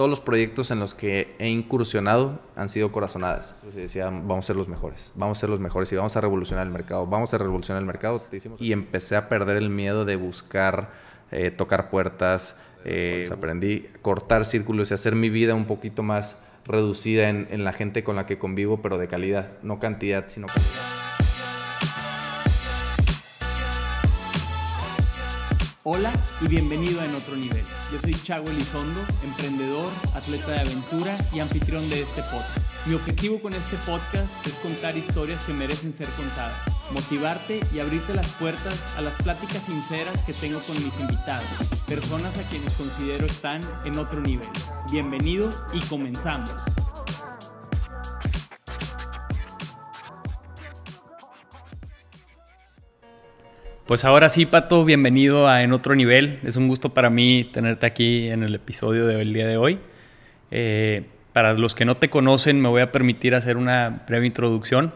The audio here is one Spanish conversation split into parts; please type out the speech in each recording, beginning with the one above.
todos los proyectos en los que he incursionado han sido corazonadas. Entonces decía, vamos a ser los mejores, vamos a ser los mejores y vamos a revolucionar el mercado, vamos a revolucionar el mercado. Y empecé a perder el miedo de buscar, eh, tocar puertas. Eh, aprendí a cortar círculos y hacer mi vida un poquito más reducida en, en la gente con la que convivo, pero de calidad, no cantidad, sino calidad. Hola y bienvenido a En Otro Nivel. Yo soy Chago Elizondo, emprendedor, atleta de aventura y anfitrión de este podcast. Mi objetivo con este podcast es contar historias que merecen ser contadas, motivarte y abrirte las puertas a las pláticas sinceras que tengo con mis invitados, personas a quienes considero están en otro nivel. Bienvenido y comenzamos. Pues ahora sí, Pato, bienvenido a En Otro Nivel. Es un gusto para mí tenerte aquí en el episodio del día de hoy. Eh, para los que no te conocen, me voy a permitir hacer una breve introducción.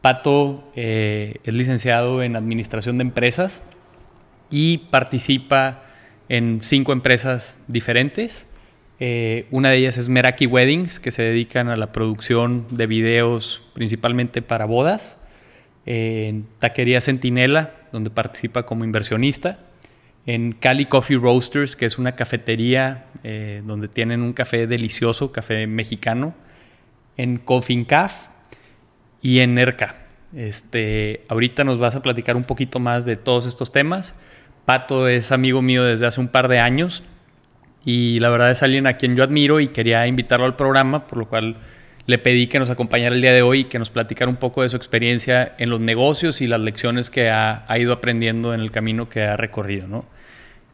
Pato eh, es licenciado en Administración de Empresas y participa en cinco empresas diferentes. Eh, una de ellas es Meraki Weddings, que se dedican a la producción de videos principalmente para bodas. en Taquería Centinela, donde participa como inversionista. En Cali Coffee Roasters, que es una cafetería eh, donde tienen un café delicioso, café mexicano. En Confincaf y en ERCA. Este, ahorita nos vas a platicar un poquito más de todos estos temas. Pato es amigo mío desde hace un par de años y la verdad es alguien a quien yo admiro y quería invitarlo al programa, por lo cual le pedí que nos acompañara el día de hoy y que nos platicara un poco de su experiencia en los negocios y las lecciones que ha, ido aprendiendo en el camino que ha recorrido. ¿no?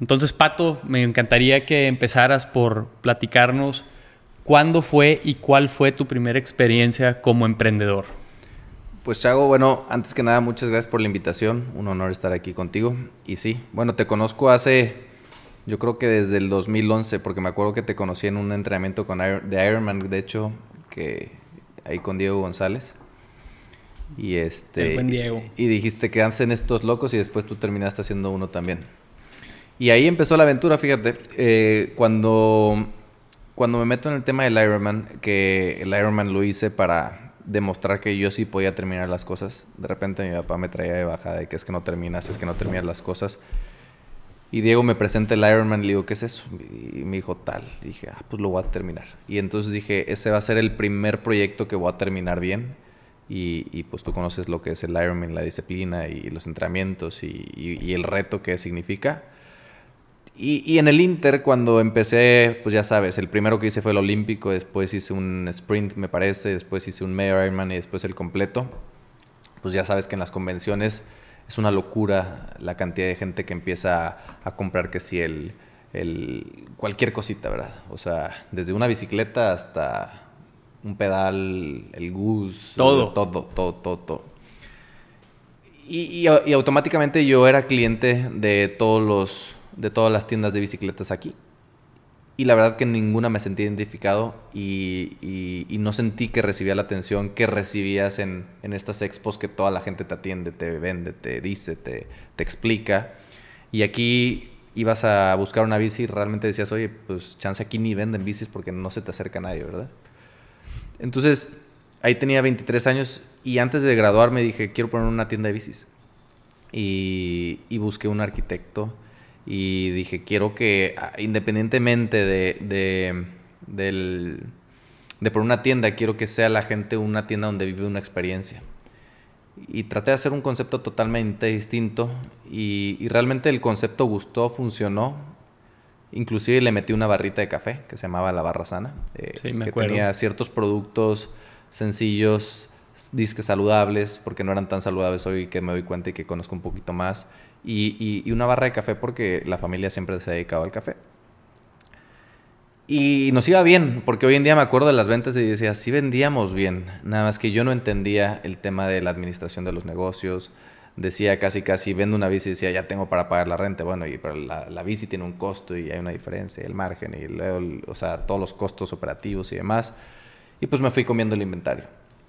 Entonces, Pato, me encantaría que empezaras por platicarnos cuándo fue y cuál fue tu primera experiencia como emprendedor. Pues Chago, bueno, antes que nada, muchas gracias por la invitación. Un honor estar aquí contigo. Y sí, bueno, te conozco hace, yo creo que desde el 2011, porque me acuerdo que te conocí en un entrenamiento con de Ironman, de hecho, que ahí con Diego González. Y este. Y dijiste que hacen estos locos y después tú terminaste haciendo uno también. Y ahí empezó la aventura, fíjate. Eh, cuando, cuando me meto en el tema del Ironman, que el Ironman lo hice para demostrar que yo sí podía terminar las cosas. De repente mi papá me traía de bajada de que es que no terminas, es que no terminas las cosas. Y Diego me presenta el Ironman y le digo, ¿qué es eso? Y me dijo, tal. Y dije, ah, pues lo voy a terminar. Y entonces dije, ese va a ser el primer proyecto que voy a terminar bien. Y, pues tú conoces lo que es el Ironman, la disciplina y los entrenamientos y, el reto que significa. Y, en el Inter, cuando empecé, pues ya sabes, el primero que hice fue el Olímpico, después hice un sprint, me parece, después hice un medio Ironman y después el completo. Pues ya sabes que en las convenciones es una locura la cantidad de gente que empieza a, comprar que si el, el, cualquier cosita, ¿verdad? O sea, desde una bicicleta hasta un pedal, el todo, todo, todo, todo, todo. Y, y, automáticamente yo era cliente de todos los de todas las tiendas de bicicletas aquí y la verdad que ninguna me sentí identificado y, y, no sentí que recibía la atención que recibías en, en, estas expos que toda la gente te atiende, te vende, te dice, te, te explica. Y aquí ibas a buscar una bici y realmente decías, oye, pues chance aquí ni venden bicis porque no se te acerca nadie, ¿verdad? Entonces, ahí tenía 23 años y antes de graduarme dije, quiero poner una tienda de bicis. Y, y busqué un arquitecto y dije, quiero que ah, independientemente de, de, del, de por una tienda, quiero que sea la gente una tienda donde vive una experiencia. Y traté de hacer un concepto totalmente distinto y, y realmente el concepto gustó, funcionó. Inclusive le metí una barrita de café que se llamaba La Barra Sana. Eh, sí, me que tenía ciertos productos sencillos, disques saludables, porque no eran tan saludables hoy que me doy cuenta y que conozco un poquito más y, una barra de café porque la familia siempre se ha dedicado al café. Y nos iba bien, porque hoy en día me acuerdo de las ventas y decía, sí vendíamos bien, nada más que yo no entendía el tema de la administración de los negocios. Decía casi, casi, vendo una bici y decía, ya tengo para pagar la renta. Bueno, y, pero la, bici tiene un costo y hay una diferencia, el margen, y luego, o sea, todos los costos operativos y demás. Y pues me fui comiendo el inventario.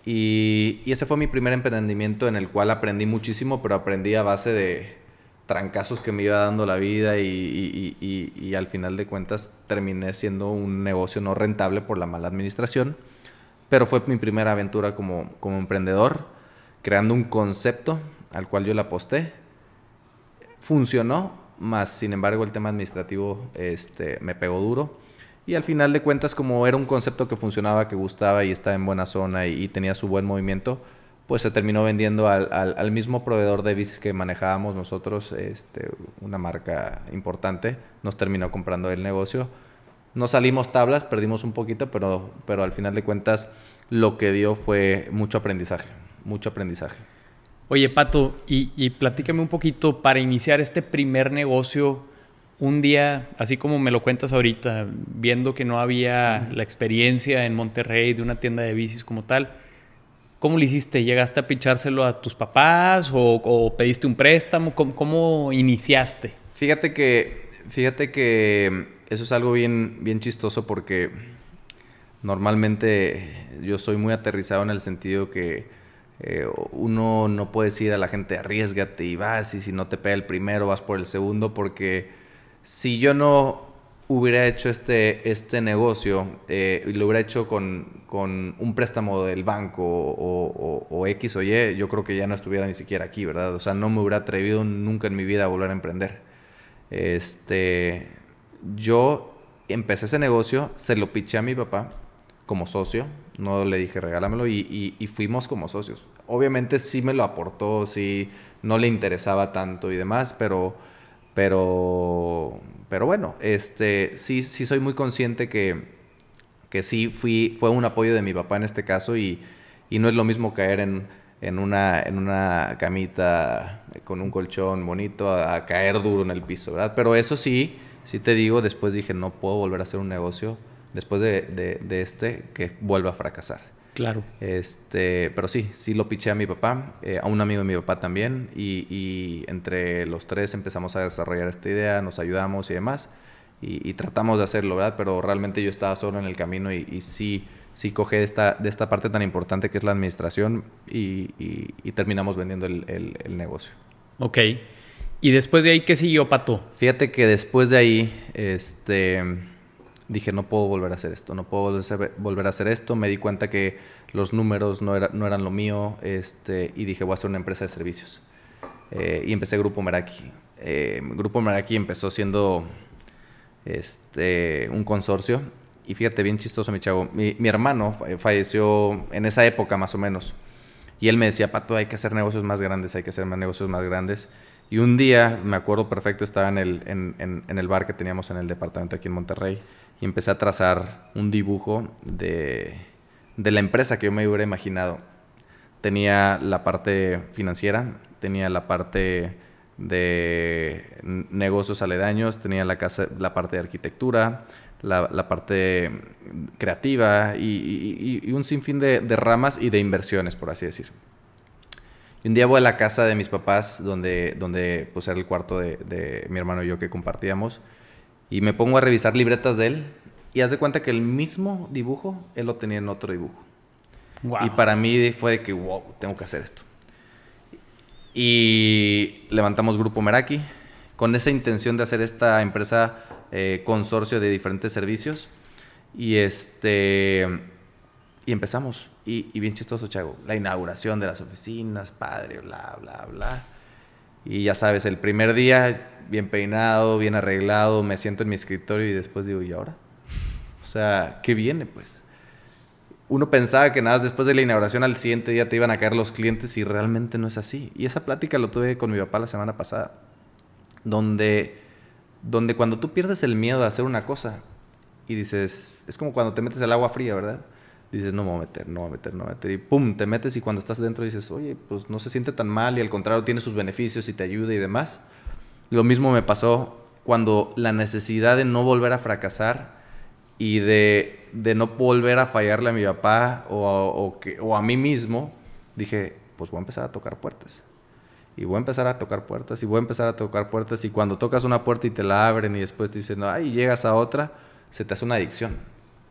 Y, y ese fue mi primer emprendimiento en el cual aprendí muchísimo, pero aprendí a base de, trancazos que me iba dando la vida y, al final de cuentas terminé siendo un negocio no rentable por la mala administración. Pero fue mi primera aventura como, como emprendedor, creando un concepto al cual yo le aposté. Funcionó, más sin embargo el tema administrativo este, me pegó duro. Y al final de cuentas, como era un concepto que funcionaba, que gustaba y estaba en buena zona y tenía su buen movimiento, pues se terminó vendiendo al, al, mismo proveedor de bicis que manejábamos nosotros, este, una marca importante, nos terminó comprando el negocio. No salimos tablas, perdimos un poquito, pero, pero al final de cuentas lo que dio fue mucho aprendizaje, mucho aprendizaje. Oye, Pato, y, y platícame un poquito para iniciar este primer negocio, un día, así como me lo cuentas ahorita, viendo que no había la experiencia en Monterrey de una tienda de bicis como tal, ¿Cómo lo hiciste? ¿Llegaste a pichárselo a tus papás o, pediste un préstamo? ¿Cómo, iniciaste? Fíjate que, fíjate que eso es algo bien, bien chistoso porque normalmente yo soy muy aterrizado en el sentido que eh, uno no puede decir a la gente arriesgate y vas y si no te pega el primero vas por el segundo porque si yo no hubiera hecho este, este negocio eh, y lo hubiera hecho con, con, un préstamo del banco o, X o Y, yo creo que ya no estuviera ni siquiera aquí, ¿verdad? O sea, no me hubiera atrevido nunca en mi vida a volver a emprender. Este, yo empecé ese negocio, se lo piché a mi papá como socio, no le dije regálamelo y, y, fuimos como socios. Obviamente sí me lo aportó, sí, no le interesaba tanto y demás, pero, pero pero bueno, este, sí, sí soy muy consciente que, que sí fui, fue un apoyo de mi papá en este caso y, y no es lo mismo caer en, en, una, en una camita con un colchón bonito a, caer duro en el piso, ¿verdad? Pero eso sí, sí te digo, después dije, no puedo volver a hacer un negocio después de, de, de este que vuelva a fracasar. Claro. Este, pero sí, sí lo piché a mi papá, eh, a un amigo de mi papá también, y, entre los tres empezamos a desarrollar esta idea, nos ayudamos y demás, y, tratamos de hacerlo, ¿verdad? Pero realmente yo estaba solo en el camino y, sí, sí cogí de esta, de esta parte tan importante que es la administración y, terminamos vendiendo el, el, negocio. Ok. ¿Y después de ahí qué siguió, Pato? Fíjate que después de ahí, este dije, no puedo volver a hacer esto, no puedo volver a hacer esto. Me di cuenta que los números no, no eran lo mío este, y dije, voy a hacer una empresa de servicios. Eh, y empecé Grupo Meraki. Eh, Grupo Meraki empezó siendo este, un consorcio. Y fíjate, bien chistoso, mi chavo. Mi, mi, hermano falleció en esa época, más o menos. Y él me decía, Pato, hay que hacer negocios más grandes, hay que hacer más negocios más grandes. Y un día, me acuerdo perfecto, estaba en el, en, en el bar que teníamos en el departamento aquí en Monterrey y empecé a trazar un dibujo de, de la empresa que yo me hubiera imaginado. Tenía la parte financiera, tenía la parte de negocios aledaños, tenía la, casa, la parte de arquitectura, la, la parte creativa y, un sinfín de, de, ramas y de inversiones, por así decir. Y un día voy a la casa de mis papás, donde, donde pues, era el cuarto de, de mi hermano y yo que compartíamos, y me pongo a revisar libretas de él y hace cuenta que el mismo dibujo él lo tenía en otro dibujo. Y para mí fue de que, wow, tengo que hacer esto. Y levantamos Grupo Meraki con esa intención de hacer esta empresa eh, consorcio de diferentes servicios. Y este y empezamos. Y, y, bien chistoso, Chago. La inauguración de las oficinas, padre, bla, bla, bla. Y ya sabes, el primer día bien peinado, bien arreglado, me siento en mi escritorio y después digo, ¿y ahora? O sea, ¿qué viene pues? Uno pensaba que nada, después de la inauguración al siguiente día te iban a caer los clientes y realmente no es así. Y esa plática lo tuve con mi papá la semana pasada, donde, donde cuando tú pierdes el miedo de hacer una cosa y dices, es como cuando te metes al agua fría, ¿verdad? Dices, no me voy a meter, no me voy a meter, no me voy a meter. Y pum, te metes y cuando estás dentro dices, oye, pues no se siente tan mal y al contrario tiene sus beneficios y te ayuda y demás. Lo mismo me pasó cuando la necesidad de no volver a fracasar y de, de no volver a fallarle a mi papá o, o, que, o a mí mismo, dije, pues voy a empezar a tocar puertas. Y voy a empezar a tocar puertas y voy a empezar a tocar puertas y cuando tocas una puerta y te la abren y después te dicen, ay, llegas a otra, se te hace una adicción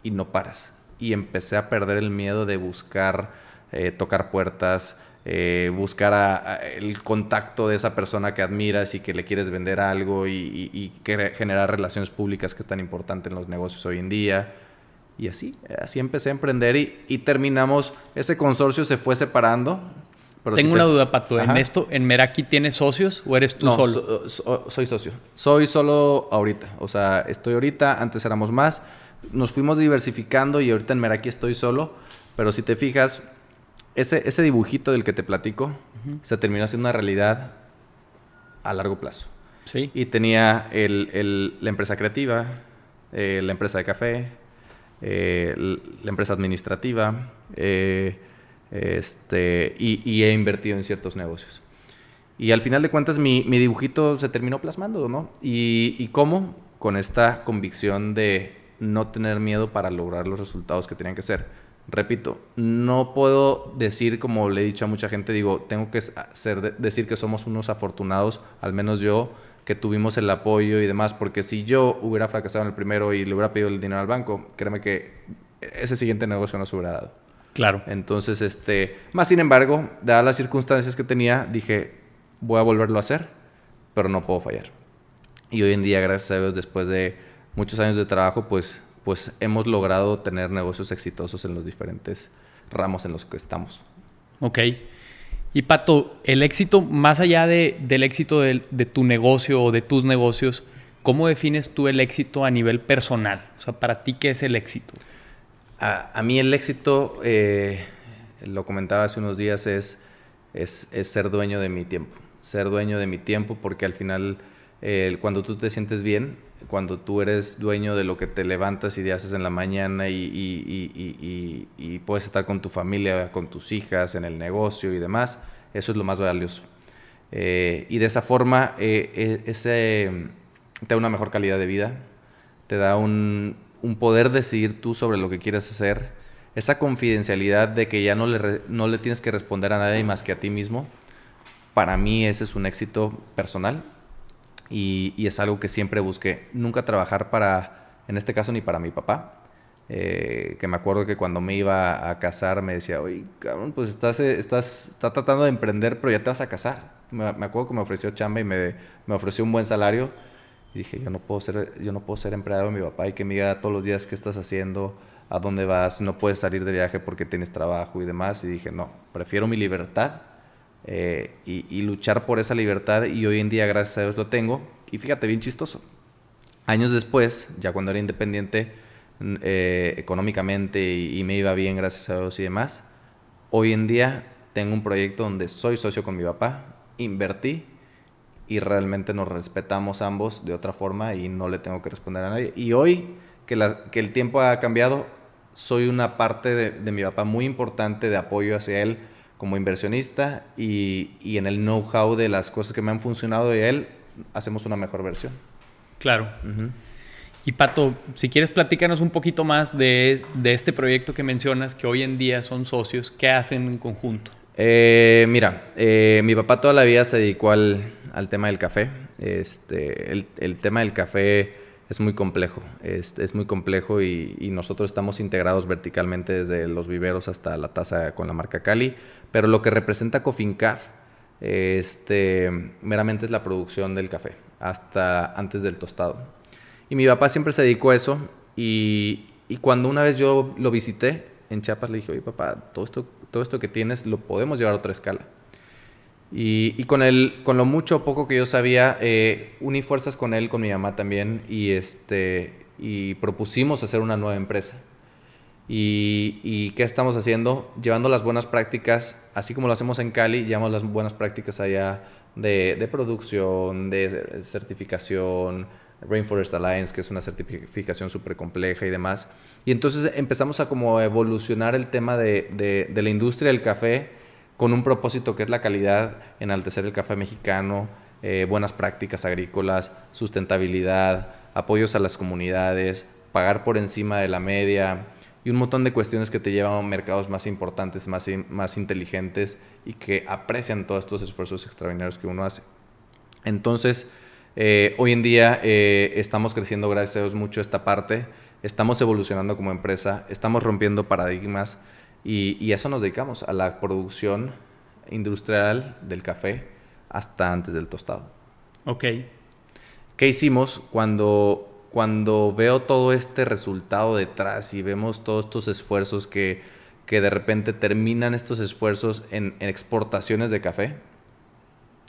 y no paras. Y empecé a perder el miedo de buscar, eh, tocar puertas, eh, buscar el contacto de esa persona que admiras y que le quieres vender algo y, generar relaciones públicas que es tan importante en los negocios hoy en día. Y así, así empecé a emprender y, terminamos, ese consorcio se fue separando. Tengo una duda, Pato. ¿En esto, en Meraki tienes socios o eres tú solo? soy socio. Soy solo ahorita. O sea, estoy ahorita, antes éramos más. Nos fuimos diversificando y ahorita en Meraki estoy solo. Pero si te fijas, ese, ese dibujito del que te platico se terminó haciendo una realidad a largo plazo. Sí. Y tenía el, la empresa creativa, eh, la empresa de café, eh, la empresa administrativa, eh, este, y, he invertido en ciertos negocios. Y al final de cuentas mi, mi dibujito se terminó plasmando, ¿no? Y, y, cómo? Con esta convicción de no tener miedo para lograr los resultados que tenían que ser repito, no puedo decir, como le he dicho a mucha gente, digo, tengo que ser, decir que somos unos afortunados, al menos yo, que tuvimos el apoyo y demás, porque si yo hubiera fracasado en el primero y le hubiera pedido el dinero al banco, créeme que ese siguiente negocio no se hubiera dado. Claro. Entonces, este, más sin embargo, dadas las circunstancias que tenía, dije, voy a volverlo a hacer, pero no puedo fallar. Y hoy en día, gracias a Dios, después de muchos años de trabajo, pues pues hemos logrado tener negocios exitosos en los diferentes ramos en los que estamos. Ok. Y Pato, el éxito, más allá de, del éxito de, tu negocio o de tus negocios, ¿cómo defines tú el éxito a nivel personal? O sea, para ti, ¿qué es el éxito? A, mí el éxito, eh, lo comentaba hace unos días, es, es, ser dueño de mi tiempo. Ser dueño de mi tiempo porque al final, eh, cuando tú te sientes bien, cuando tú eres dueño de lo que te levantas y te haces en la mañana y, puedes estar con tu familia, con tus hijas, en el negocio y demás, eso es lo más valioso. Eh, y de esa forma, eh, eh, ese, te da una mejor calidad de vida, te da un, poder decidir tú sobre lo que quieres hacer, esa confidencialidad de que ya no le, no le tienes que responder a nadie más que a ti mismo, para mí ese es un éxito personal y, es algo que siempre busqué. Nunca trabajar para, en este caso, ni para mi papá. Eh, que me acuerdo que cuando me iba a casar me decía, oye, cabrón, pues estás, eh, estás, estás tratando de emprender, pero ya te vas a casar. Me, acuerdo que me ofreció chamba y me, me, ofreció un buen salario. Dije, yo no, puedo ser, yo no puedo ser empleado de mi papá y que me diga todos los días qué estás haciendo, a dónde vas, no puedes salir de viaje porque tienes trabajo y demás. Y dije, no, prefiero mi libertad eh, y, luchar por esa libertad y hoy en día gracias a Dios lo tengo. Y fíjate, bien chistoso. Años después, ya cuando era independiente eh, económicamente y, me iba bien gracias a Dios y demás, hoy en día tengo un proyecto donde soy socio con mi papá, invertí y realmente nos respetamos ambos de otra forma y no le tengo que responder a nadie. Y hoy que, el tiempo ha cambiado, soy una parte de mi papá muy importante de apoyo hacia él como inversionista y, y en el know-how de las cosas que me han funcionado de él, hacemos una mejor versión. Claro. Y Pato, si quieres platícanos un poquito más de, de, este proyecto que mencionas, que hoy en día son socios, ¿qué hacen en conjunto? Eh, mira, eh, mi papá toda la vida se dedicó al, al tema del café. Este, el, el, tema del café es muy complejo, es, es muy complejo y, y, nosotros estamos integrados verticalmente desde los viveros hasta la taza con la marca Cali, pero lo que representa Cofincaf este, meramente es la producción del café, hasta antes del tostado. Y mi papá siempre se dedicó a eso y, cuando una vez yo lo visité en Chiapas le dije, oye papá, todo esto, todo esto que tienes lo podemos llevar a otra escala. Y, y con, el, con lo mucho o poco que yo sabía, eh, uní fuerzas con él, con mi mamá también, y, este, y propusimos hacer una nueva empresa. Y, qué estamos haciendo? Llevando las buenas prácticas, así como lo hacemos en Cali, llevamos las buenas prácticas allá de, de producción, de certificación, Rainforest Alliance, que es una certificación súper compleja y demás. Y entonces empezamos a como evolucionar el tema de, de, de, la industria del café con un propósito que es la calidad, enaltecer el café mexicano, eh, buenas prácticas agrícolas, sustentabilidad, apoyos a las comunidades, pagar por encima de la media, y un montón de cuestiones que te llevan a mercados más importantes, más, más inteligentes y que aprecian todos estos esfuerzos extraordinarios que uno hace. Entonces, eh, hoy en día eh, estamos creciendo, gracias a Dios, mucho esta parte, estamos evolucionando como empresa, estamos rompiendo paradigmas y, y eso nos dedicamos, a la producción industrial del café hasta antes del tostado. Ok. ¿Qué hicimos cuando, cuando veo todo este resultado detrás y vemos todos estos esfuerzos que, que de repente terminan estos esfuerzos en, en exportaciones de café?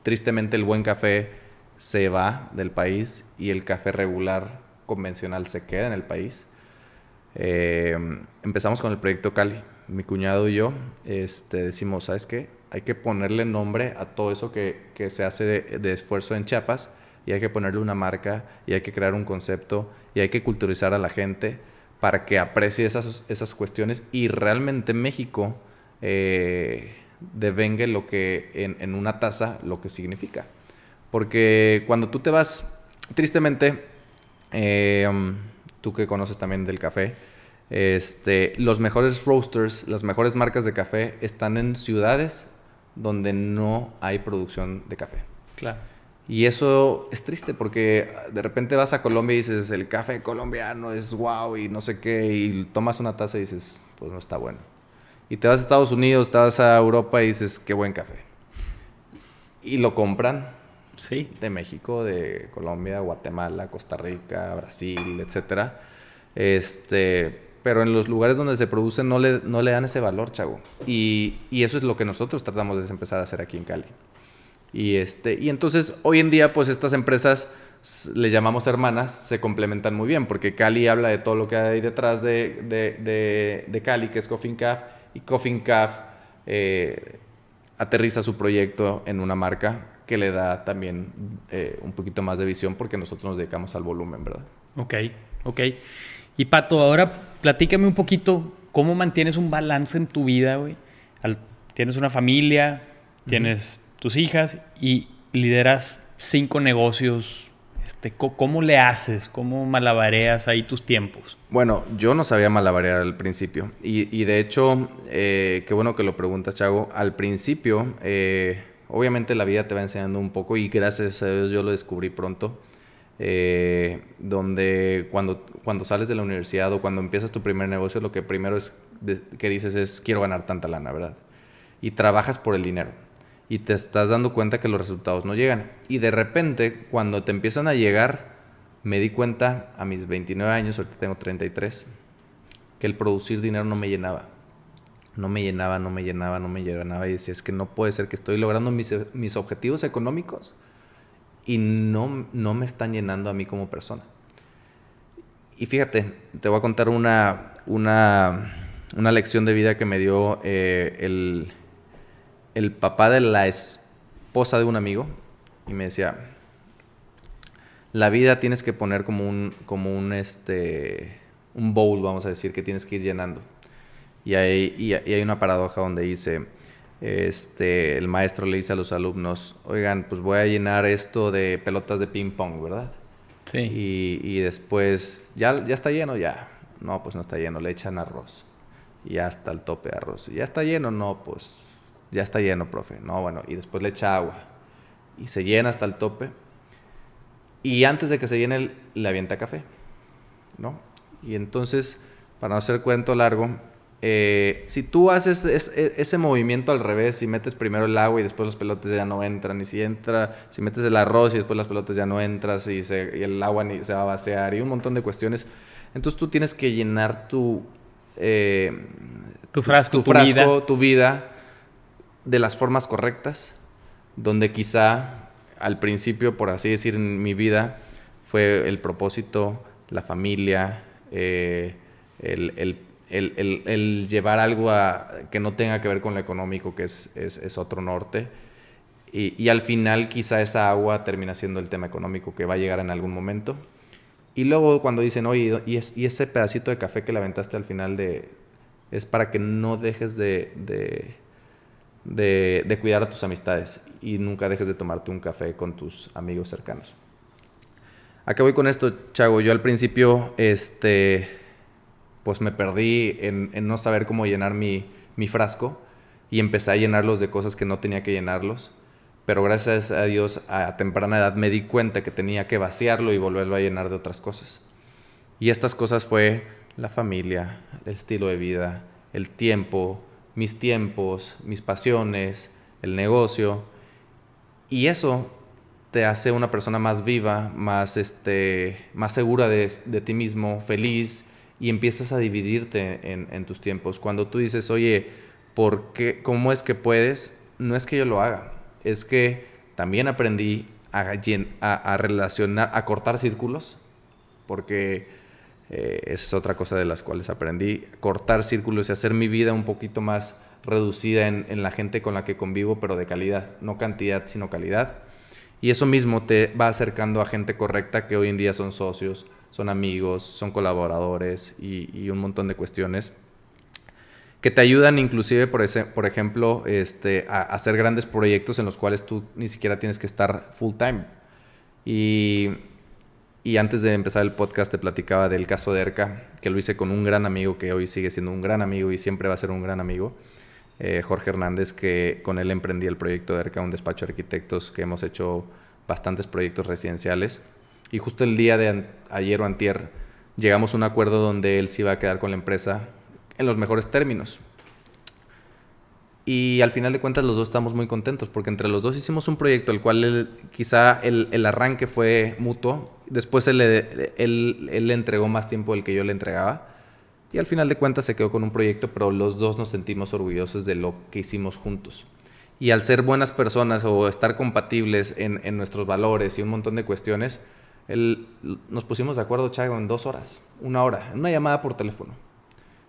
Tristemente el buen café se va del país y el café regular convencional se queda en el país. Eh, empezamos con el proyecto Cali. Mi cuñado y yo este, decimos, ¿sabes qué? Hay que ponerle nombre a todo eso que, que se hace de, de, esfuerzo en Chiapas y hay que ponerle una marca y hay que crear un concepto y hay que culturizar a la gente para que aprecie esas, esas cuestiones y realmente México eh, devengue lo que en, en una taza lo que significa. Porque cuando tú te vas, tristemente, eh, tú que conoces también del café, este, los mejores roasters, las mejores marcas de café están en ciudades donde no hay producción de café. Claro. Y eso es triste porque de repente vas a Colombia y dices, el café colombiano es wow y no sé qué, y tomas una taza y dices, pues no está bueno. Y te vas a Estados Unidos, te vas a Europa y dices, qué buen café. Y lo compran. Sí. De México, de Colombia, Guatemala, Costa Rica, Brasil, etcétera. Este, pero en los lugares donde se produce no le, no le dan ese valor, chavo. Y, y, eso es lo que nosotros tratamos de empezar a hacer aquí en Cali. Y, este, y entonces, hoy en día, pues estas empresas, le llamamos hermanas, se complementan muy bien, porque Cali habla de todo lo que hay detrás de, de, de, Cali, que es Coffin Caf, y Coffin Caf eh, aterriza su proyecto en una marca que le da también eh, un poquito más de visión, porque nosotros nos dedicamos al volumen, ¿verdad? Ok, ok. Y Pato, ahora platícame un poquito cómo mantienes un balance en tu vida, güey. Tienes una familia, tienes. Tus hijas y lideras cinco negocios. Este, ¿Cómo le haces? ¿Cómo malabareas ahí tus tiempos? Bueno, yo no sabía malabarear al principio. Y, de hecho, eh, qué bueno que lo preguntas, Chago. Al principio, eh, obviamente la vida te va enseñando un poco y gracias a Dios yo lo descubrí pronto. Eh, donde cuando, cuando sales de la universidad o cuando empiezas tu primer negocio, lo que primero es que dices es quiero ganar tanta lana, ¿verdad? Y trabajas por el dinero y te estás dando cuenta que los resultados no llegan. Y de repente, cuando te empiezan a llegar, me di cuenta a mis 29 años, ahorita tengo 33, que el producir dinero no me llenaba. No me llenaba, no me llenaba, no me llenaba. Y decía, es que no puede ser que estoy logrando mis, mis objetivos económicos y no, no me están llenando a mí como persona. Y fíjate, te voy a contar una, una, una lección de vida que me dio eh, el, el papá de la esposa de un amigo y me decía, la vida tienes que poner como un, como un, este, un bowl, vamos a decir, que tienes que ir llenando. Y hay, y, y hay una paradoja donde dice, este, el maestro le dice a los alumnos, oigan, pues voy a llenar esto de pelotas de ping pong, ¿verdad? Sí. Y, y después, ¿ya, ¿ya está lleno? Ya. No, pues no está lleno, le echan arroz. Y ya está el tope de arroz. ¿Ya está lleno? No, pues ya está lleno, profe. No, bueno, y después le echa agua. Y se llena hasta el tope. Y antes de que se llene, le avienta café. ¿No? Y entonces, para no hacer cuento largo, eh, si tú haces es, es, ese movimiento al revés, si metes primero el agua y después los pelotes ya no entran, y si entra, si metes el arroz y después las pelotas ya no entras, y, se, y el agua ni, se va a vaciar, y un montón de cuestiones, entonces tú tienes que llenar tu, eh, tu frasco, tu, tu, frasco vida. tu vida de las formas correctas, donde quizá al principio, por así decir, en mi vida, fue el propósito, la familia, eh, el, el, el, el, llevar algo a, que no tenga que ver con lo económico, que es, es, otro norte. Y, y, al final quizá esa agua termina siendo el tema económico que va a llegar en algún momento. Y luego cuando dicen, oye, y, es, y ese pedacito de café que le aventaste al final de, es para que no dejes de, de, de, cuidar a tus amistades y nunca dejes de tomarte un café con tus amigos cercanos. ¿A qué voy con esto, Chago? Yo al principio, este, pues me perdí en, en no saber cómo llenar mi, mi, frasco y empecé a llenarlos de cosas que no tenía que llenarlos. Pero gracias a Dios a temprana edad me di cuenta que tenía que vaciarlo y volverlo a llenar de otras cosas. Y estas cosas fue la familia, el estilo de vida, el tiempo, mis tiempos, mis pasiones, el negocio. Y eso te hace una persona más viva, más, este, más segura de, ti mismo, feliz, y empiezas a dividirte en, tus tiempos. Cuando tú dices, oye, ¿por qué, ¿cómo es que puedes? No es que yo lo haga, es que también aprendí a, a relacionar, a cortar círculos, porque eh, esa es otra cosa de las cuales aprendí. Cortar círculos y hacer mi vida un poquito más reducida en, la gente con la que convivo, pero de calidad, no cantidad, sino calidad. Y eso mismo te va acercando a gente correcta que hoy en día son socios, son amigos, son colaboradores y, un montón de cuestiones que te ayudan inclusive, por, ese, por ejemplo, este, a hacer grandes proyectos en los cuales tú ni siquiera tienes que estar full time. Y y antes de empezar el podcast te platicaba del caso de ERCA, que lo hice con un gran amigo que hoy sigue siendo un gran amigo y siempre va a ser un gran amigo, eh, Jorge Hernández, que con él emprendí el proyecto de ERCA, un despacho de arquitectos que hemos hecho bastantes proyectos residenciales. Y justo el día de ayer o antier llegamos a un acuerdo donde él se iba a quedar con la empresa en los mejores términos. Y al final de cuentas los dos estamos muy contentos porque entre los dos hicimos un proyecto el cual quizá el, arranque fue mutuo, después él, él, le entregó más tiempo del que yo le entregaba y al final de cuentas se quedó con un proyecto, pero los dos nos sentimos orgullosos de lo que hicimos juntos. Y al ser buenas personas o estar compatibles en, en nuestros valores y un montón de cuestiones, nos pusimos de acuerdo, Chago, en dos horas, una hora, en una llamada por teléfono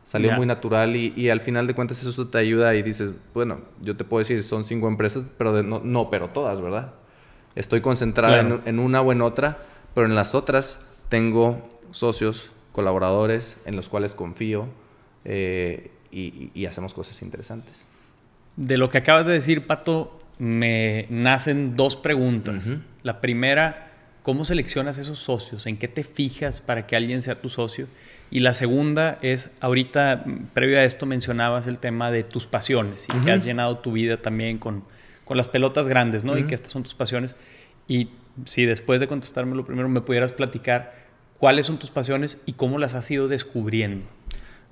salió muy natural y, al final de cuentas eso te ayuda y dices, bueno, yo te puedo decir, son cinco empresas, pero no, no, pero todas, ¿verdad? Estoy concentrada en, una o en otra, pero en las otras tengo socios, colaboradores en los cuales confío eh, y, hacemos cosas interesantes. De lo que acabas de decir, Pato, me nacen dos preguntas. La primera, ¿cómo seleccionas esos socios? ¿En qué te fijas para que alguien sea tu socio? Y la segunda es, ahorita, previo a esto, mencionabas el tema de tus pasiones y que has llenado tu vida también con, con las pelotas grandes, ¿no? Y que estas son tus pasiones. Y si después de contestarme lo primero me pudieras platicar cuáles son tus pasiones y cómo las has ido descubriendo.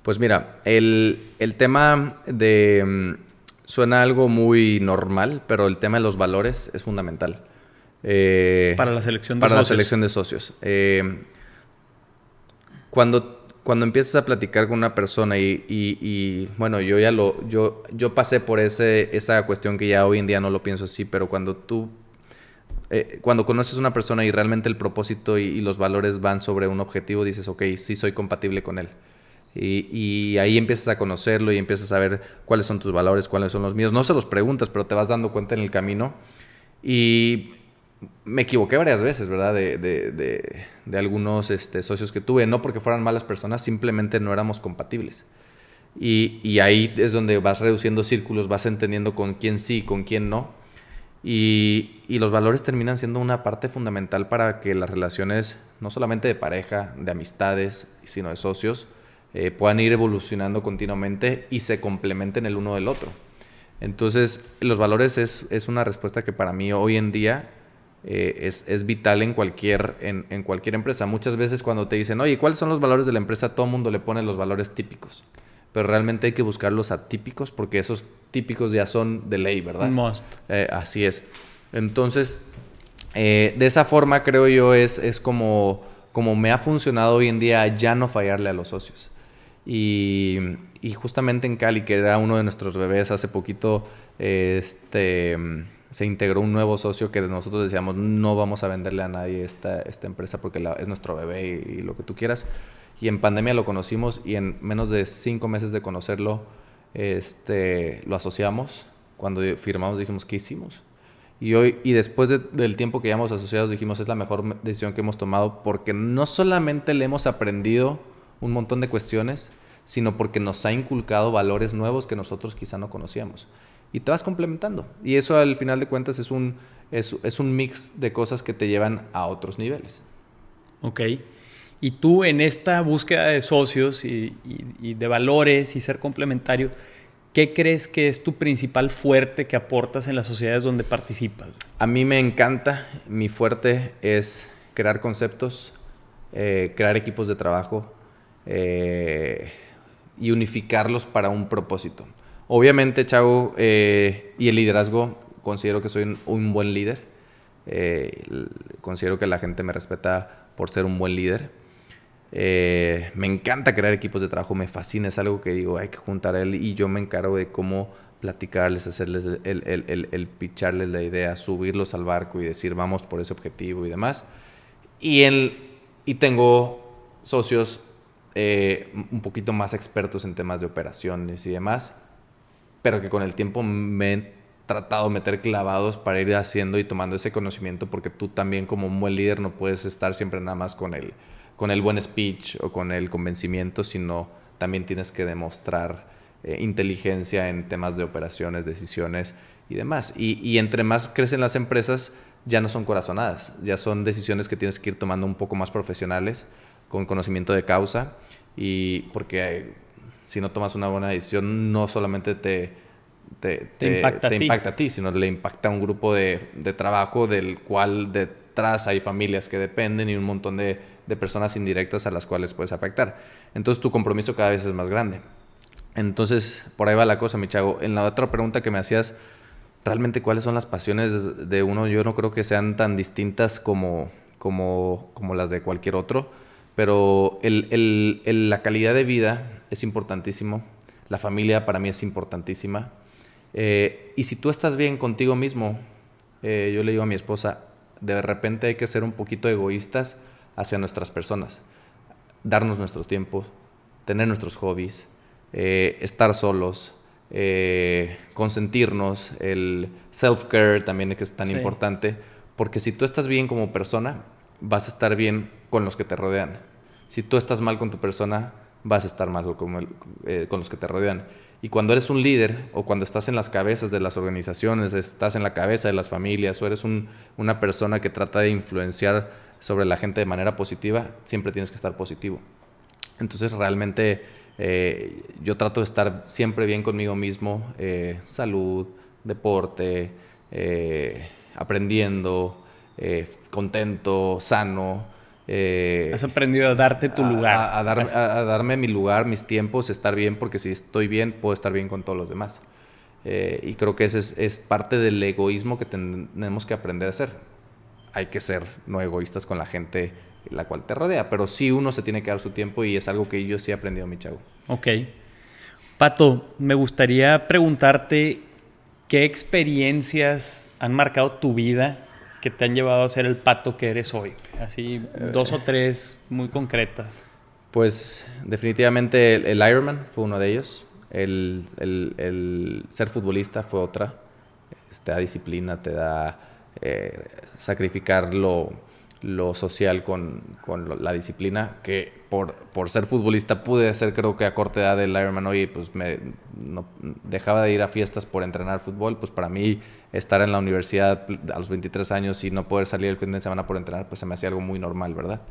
Pues mira, el, el tema de... Mm, suena algo muy normal, pero el tema de los valores es fundamental. Eh, para la selección de para socios. la selección de socios. Eh, cuando cuando empiezas a platicar con una persona y, bueno, yo ya lo, yo, yo pasé por ese, esa cuestión que ya hoy en día no lo pienso así, pero cuando tú, eh, cuando conoces a una persona y realmente el propósito y, los valores van sobre un objetivo, dices, ok, sí soy compatible con él. Y, y, ahí empiezas a conocerlo y empiezas a ver cuáles son tus valores, cuáles son los míos. No se los preguntas, pero te vas dando cuenta en el camino. Y me equivoqué varias veces, ¿verdad? De, de, de, algunos este, socios que tuve, no porque fueran malas personas, simplemente no éramos compatibles. Y, y, ahí es donde vas reduciendo círculos, vas entendiendo con quién sí, con quién no. Y, y, los valores terminan siendo una parte fundamental para que las relaciones, no solamente de pareja, de amistades, sino de socios, eh, puedan ir evolucionando continuamente y se complementen el uno del otro. Entonces, los valores es, es una respuesta que para mí hoy en día eh, es, vital en cualquier, en, cualquier empresa. Muchas veces cuando te dicen, oye, ¿cuáles son los valores de la empresa? Todo el mundo le pone los valores típicos. Pero realmente hay que buscar los atípicos porque esos típicos ya son de ley, ¿verdad? Must. Eh, así es. Entonces, eh, de esa forma creo yo es, es como, como me ha funcionado hoy en día ya no fallarle a los socios. Y, y justamente en Cali, que era uno de nuestros bebés hace poquito, este se integró un nuevo socio que nosotros decíamos, no vamos a venderle a nadie esta, esta empresa porque es nuestro bebé y, lo que tú quieras. Y en pandemia lo conocimos y en menos de cinco meses de conocerlo, este, lo asociamos. Cuando firmamos dijimos, ¿qué hicimos? Y hoy, y después del tiempo que llevamos asociados, dijimos, es la mejor decisión que hemos tomado porque no solamente le hemos aprendido un montón de cuestiones, sino porque nos ha inculcado valores nuevos que nosotros quizá no conocíamos y te vas complementando. Y eso al final de cuentas es un, es, es un mix de cosas que te llevan a otros niveles. Ok. Y tú en esta búsqueda de socios y, de valores y ser complementario, ¿qué crees que es tu principal fuerte que aportas en las sociedades donde participas? A mí me encanta, mi fuerte es crear conceptos, eh, crear equipos de trabajo eh, y unificarlos para un propósito. Obviamente, Chavo, eh, y el liderazgo, considero que soy un, buen líder. Eh, considero que la gente me respeta por ser un buen líder. Eh, me encanta crear equipos de trabajo, me fascina, es algo que digo, hay que juntar a él y yo me encargo de cómo platicarles, hacerles el, el, el, picharles la idea, subirlos al barco y decir vamos por ese objetivo y demás. Y, el, y tengo socios un poquito más expertos en temas de operaciones y demás, pero que con el tiempo me he tratado de meter clavados para ir haciendo y tomando ese conocimiento porque tú también como un buen líder no puedes estar siempre nada más con el con el buen speech o con el convencimiento, sino también tienes que demostrar eh, inteligencia en temas de operaciones, decisiones y demás. Y, entre más crecen las empresas, ya no son corazonadas, ya son decisiones que tienes que ir tomando un poco más profesionales, con conocimiento de causa, y porque si no tomas una buena decisión, no solamente te, te, impacta, a ti, sino le impacta a un grupo de, de trabajo del cual detrás hay familias que dependen y un montón de de personas indirectas a las cuales puedes afectar. Entonces tu compromiso cada vez es más grande. Entonces, por ahí va la cosa, mi chavo. En la otra pregunta que me hacías, realmente cuáles son las pasiones de uno, yo no creo que sean tan distintas como, como, como las de cualquier otro, pero el, el, la calidad de vida es importantísimo, la familia para mí es importantísima. Eh, y si tú estás bien contigo mismo, eh, yo le digo a mi esposa, de repente hay que ser un poquito egoístas hacia nuestras personas, darnos nuestro tiempo, tener nuestros hobbies, eh, estar solos, eh, consentirnos, el self-care también que es tan importante, porque si tú estás bien como persona, vas a estar bien con los que te rodean. Si tú estás mal con tu persona, vas a estar mal con, eh, con los que te rodean. Y cuando eres un líder o cuando estás en las cabezas de las organizaciones, estás en la cabeza de las familias o eres una persona que trata de influenciar sobre la gente de manera positiva, siempre tienes que estar positivo. Entonces realmente eh, yo trato de estar siempre bien conmigo mismo, eh, salud, deporte, eh, aprendiendo, contento, sano. Has aprendido a darte tu lugar. A, darme mi lugar, mis tiempos, estar bien, porque si estoy bien, puedo estar bien con todos los demás. y creo que ese es, es parte del egoísmo que tenemos que aprender a hacer hay que ser no egoístas con la gente la cual te rodea, pero sí uno se tiene que dar su tiempo y es algo que yo sí he aprendido, mi chavo. Ok. Pato, me gustaría preguntarte qué experiencias han marcado tu vida que te han llevado a ser el pato que eres hoy. Así, dos o tres muy concretas. Pues definitivamente el, Ironman fue uno de ellos. El, el, ser futbolista fue otra. Te da disciplina, te da eh, sacrificar lo, social con, la disciplina, que por, por, ser futbolista pude hacer creo que a corta edad del Ironman, hoy pues me dejaba de ir a fiestas por entrenar fútbol, pues para mí estar en la universidad a los 23 años y no poder salir el fin de semana por entrenar, pues se me hacía algo muy normal, ¿verdad?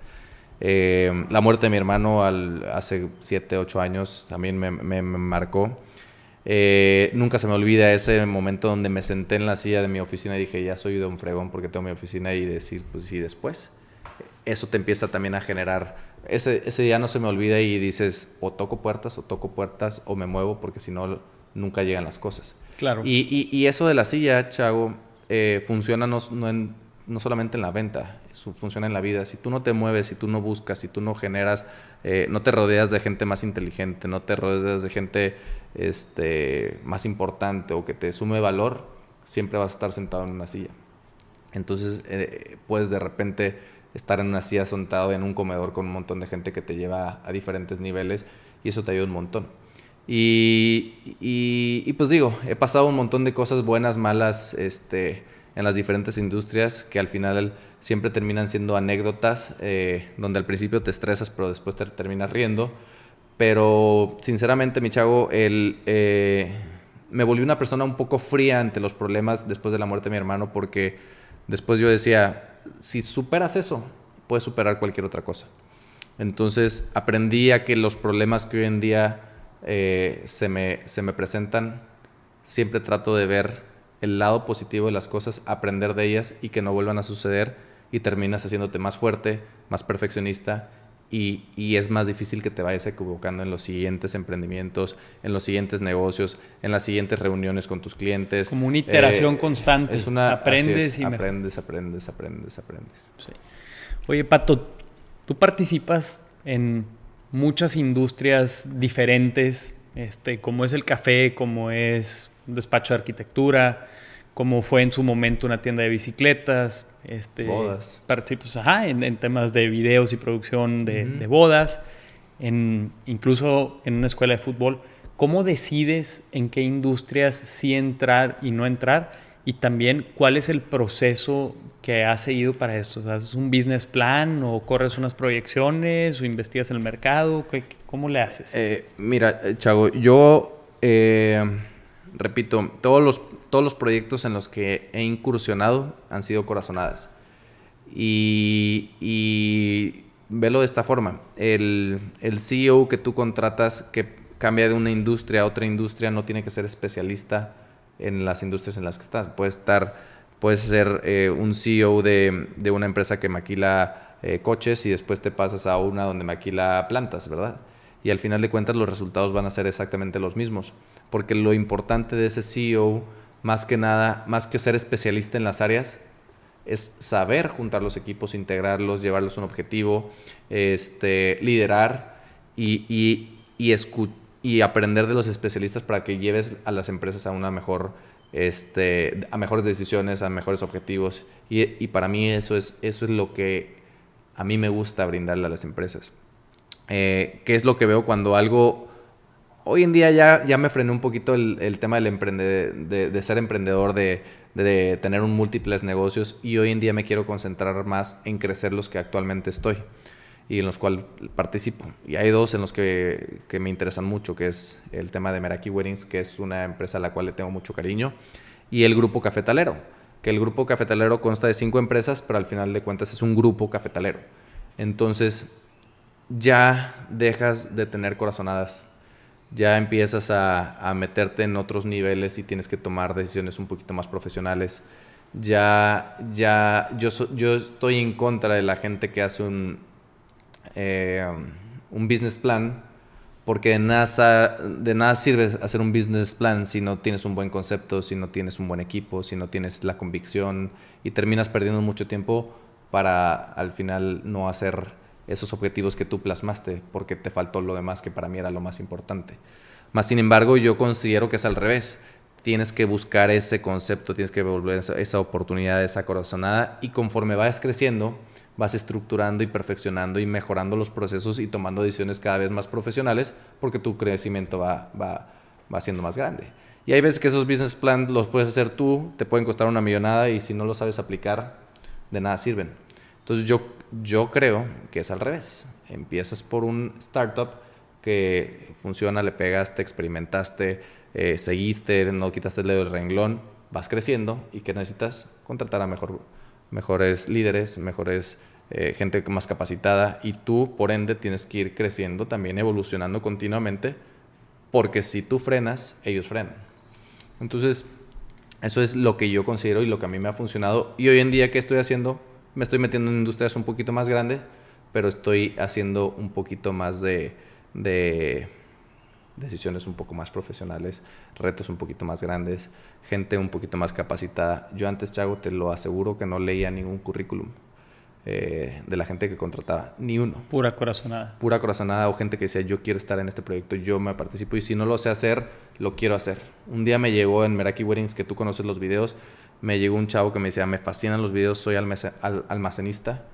Eh, la muerte de mi hermano al, hace 7, 8 años también me, marcó. Eh, nunca se me olvida ese momento donde me senté en la silla de mi oficina y dije, ya soy de un fregón porque tengo mi oficina y decir, pues sí, después. Eso te empieza también a generar, ese, ese día no se me olvida y dices, o toco puertas, o toco puertas, o me muevo porque si no, nunca llegan las cosas. Claro. Y, y, eso de la silla, Chago, eh, funciona no, no, no solamente en la venta, funciona en la vida. Si tú no te mueves, si tú no buscas, si tú no generas, eh, no te rodeas de gente más inteligente, no te rodeas de gente este, más importante o que te sume valor, siempre vas a estar sentado en una silla. Entonces eh, puedes de repente estar en una silla sentado en un comedor con un montón de gente que te lleva a diferentes niveles y eso te ayuda un montón. Y, pues digo, he pasado un montón de cosas buenas, malas, este, en las diferentes industrias que al final siempre terminan siendo anécdotas, eh, donde al principio te estresas, pero después te terminas riendo. Pero sinceramente, mi chavo, el, eh, me volví una persona un poco fría ante los problemas después de la muerte de mi hermano, porque después yo decía, si superas eso, puedes superar cualquier otra cosa. Entonces aprendí a que los problemas que hoy en día eh, se, me, se me presentan, siempre trato de ver el lado positivo de las cosas, aprender de ellas y que no vuelvan a suceder y terminas haciéndote más fuerte, más perfeccionista y, es más difícil que te vayas equivocando en los siguientes emprendimientos, en los siguientes negocios, en las siguientes reuniones con tus clientes. Como una iteración eh, constante. Es una, aprendes y aprendes, aprendes, aprendes, aprendes. Oye, Pato, tú participas en muchas industrias diferentes, este, como es el café, como es un despacho de arquitectura, como fue en su momento una tienda de bicicletas, este, bodas. Participas ajá, en, temas de videos y producción de, bodas, en, incluso en una escuela de fútbol. ¿Cómo decides en qué industrias sí entrar y no entrar? Y también, ¿cuál es el proceso que has seguido para esto? ¿Haces un business plan o corres unas proyecciones o investigas el mercado? ¿Cómo le haces? Eh, mira, Chago, yo... Eh, repito, todos los, todos los proyectos en los que he incursionado han sido corazonadas. Y, y velo de esta forma. El, el CEO que tú contratas que cambia de una industria a otra industria no tiene que ser especialista en las industrias en las que estás. Puede estar, puedes ser eh, un CEO de, de, una empresa que maquila eh, coches y después te pasas a una donde maquila plantas, ¿verdad? Y al final de cuentas los resultados van a ser exactamente los mismos porque lo importante de ese CEO, más que nada, más que ser especialista en las áreas, es saber juntar los equipos, integrarlos, llevarlos a un objetivo, este, liderar y, y, y, aprender de los especialistas para que lleves a las empresas a una mejor, este, a mejores decisiones, a mejores objetivos. Y, para mí eso es, eso es lo que a mí me gusta brindarle a las empresas. Eh, ¿Qué es lo que veo cuando algo hoy en día ya, ya me frené un poquito el, tema del emprende, de, ser emprendedor, de, tener un múltiples negocios y hoy en día me quiero concentrar más en crecer los que actualmente estoy y en los cuales participo. Y hay dos en los que, me interesan mucho, que es el tema de Meraki Weddings, que es una empresa a la cual le tengo mucho cariño, y el grupo cafetalero, que el grupo cafetalero consta de cinco empresas, pero al final de cuentas es un grupo cafetalero. Entonces ya dejas de tener corazonadas ya empiezas a, meterte en otros niveles y tienes que tomar decisiones un poquito más profesionales. Ya, ya, yo, yo estoy en contra de la gente que hace un, eh, un business plan, porque de nada, de nada sirve hacer un business plan si no tienes un buen concepto, si no tienes un buen equipo, si no tienes la convicción y terminas perdiendo mucho tiempo para al final no hacer esos objetivos que tú plasmaste, porque te faltó lo demás que para mí era lo más importante. Más sin embargo, yo considero que es al revés. Tienes que buscar ese concepto, tienes que volver esa, esa oportunidad, esa corazonada, y conforme vayas creciendo, vas estructurando y perfeccionando y mejorando los procesos y tomando decisiones cada vez más profesionales, porque tu crecimiento va, va, va siendo más grande. Y hay veces que esos business plans los puedes hacer tú, te pueden costar una millonada y si no lo sabes aplicar, de nada sirven. Entonces yo yo creo que es al revés. Empiezas por un startup que funciona, le pegaste, experimentaste, eh, seguiste, no quitaste el dedo del renglón, vas creciendo y que necesitas contratar a mejor, mejores líderes, mejores eh, gente más capacitada y tú, por ende, tienes que ir creciendo también, evolucionando continuamente, porque si tú frenas, ellos frenan. Entonces, eso es lo que yo considero y lo que a mí me ha funcionado. Y hoy en día, ¿qué estoy haciendo? me estoy metiendo en industrias un poquito más grandes, pero estoy haciendo un poquito más de, decisiones un poco más profesionales, retos un poquito más grandes, gente un poquito más capacitada. Yo antes, Chago, te lo aseguro que no leía ningún currículum. Eh, de la gente que contrataba, ni uno. Pura corazonada. Pura corazonada o gente que decía, yo quiero estar en este proyecto, yo me participo y si no lo sé hacer, lo quiero hacer. Un día me llegó en Meraki Weddings, que tú conoces los videos, me llegó un chavo que me decía, me fascinan los videos, soy almacenista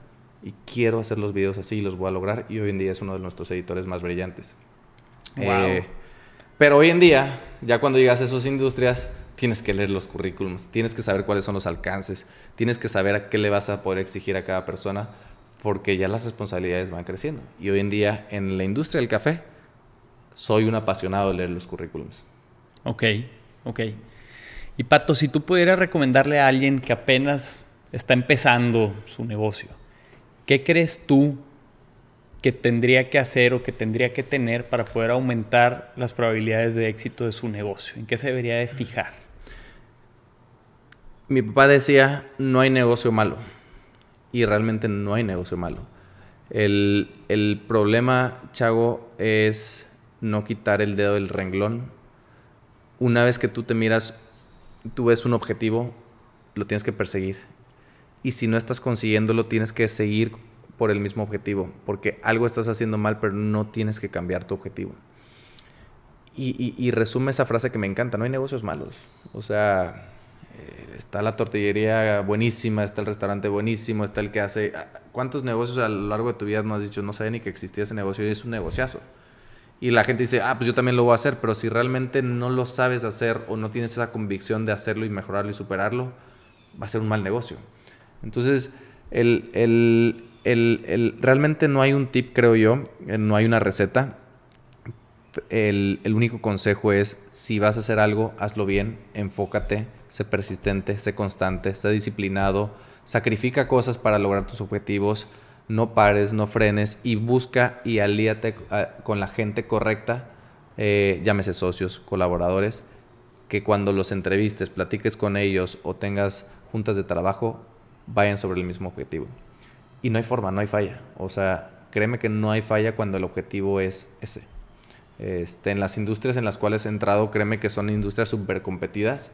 y quiero hacer los videos así y los voy a lograr. Y hoy en día es uno de nuestros editores más brillantes. Eh, pero hoy en día, ya cuando llegas a esas industrias, tienes que leer los currículums, tienes que saber cuáles son los alcances, tienes que saber a qué le vas a poder exigir a cada persona, porque ya las responsabilidades van creciendo. Y hoy en día, en la industria del café, soy un apasionado de leer los currículums. Ok, ok. Y Pato, si tú pudieras recomendarle a alguien que apenas está empezando su negocio, ¿qué crees tú que tendría que hacer o que tendría que tener para poder aumentar las probabilidades de éxito de su negocio? ¿En qué se debería de fijar? Mi papá decía, no hay negocio malo. Y realmente no hay negocio malo. El, el problema, Chago, es no quitar el dedo del renglón. Una vez que tú te miras, tú ves un objetivo, lo tienes que perseguir. Y si no estás consiguiéndolo, tienes que seguir por el mismo objetivo, porque algo estás haciendo mal, pero no tienes que cambiar tu objetivo. Y, resume esa frase que me encanta, no hay negocios malos. O sea, eh, está la tortillería buenísima, está el restaurante buenísimo, está el que hace... ¿Cuántos negocios a lo largo de tu vida no has dicho, no sabía ni que existía ese negocio y es un negociazo? Y la gente dice, ah, pues yo también lo voy a hacer, pero si realmente no lo sabes hacer o no tienes esa convicción de hacerlo y mejorarlo y superarlo, va a ser un mal negocio. Entonces, el, el, realmente no hay un tip, creo yo, eh, no hay una receta. El, único consejo es, si vas a hacer algo, hazlo bien, enfócate, sé persistente, sé constante, sé disciplinado, sacrifica cosas para lograr tus objetivos, no pares, no frenes y busca y alíate con la gente correcta, eh, llámese socios, colaboradores, que cuando los entrevistes, platiques con ellos o tengas juntas de trabajo, vayan sobre el mismo objetivo. Y no hay forma, no hay falla. O sea, créeme que no hay falla cuando el objetivo es ese. Este, en las industrias en las cuales he entrado, créeme que son industrias súper competidas.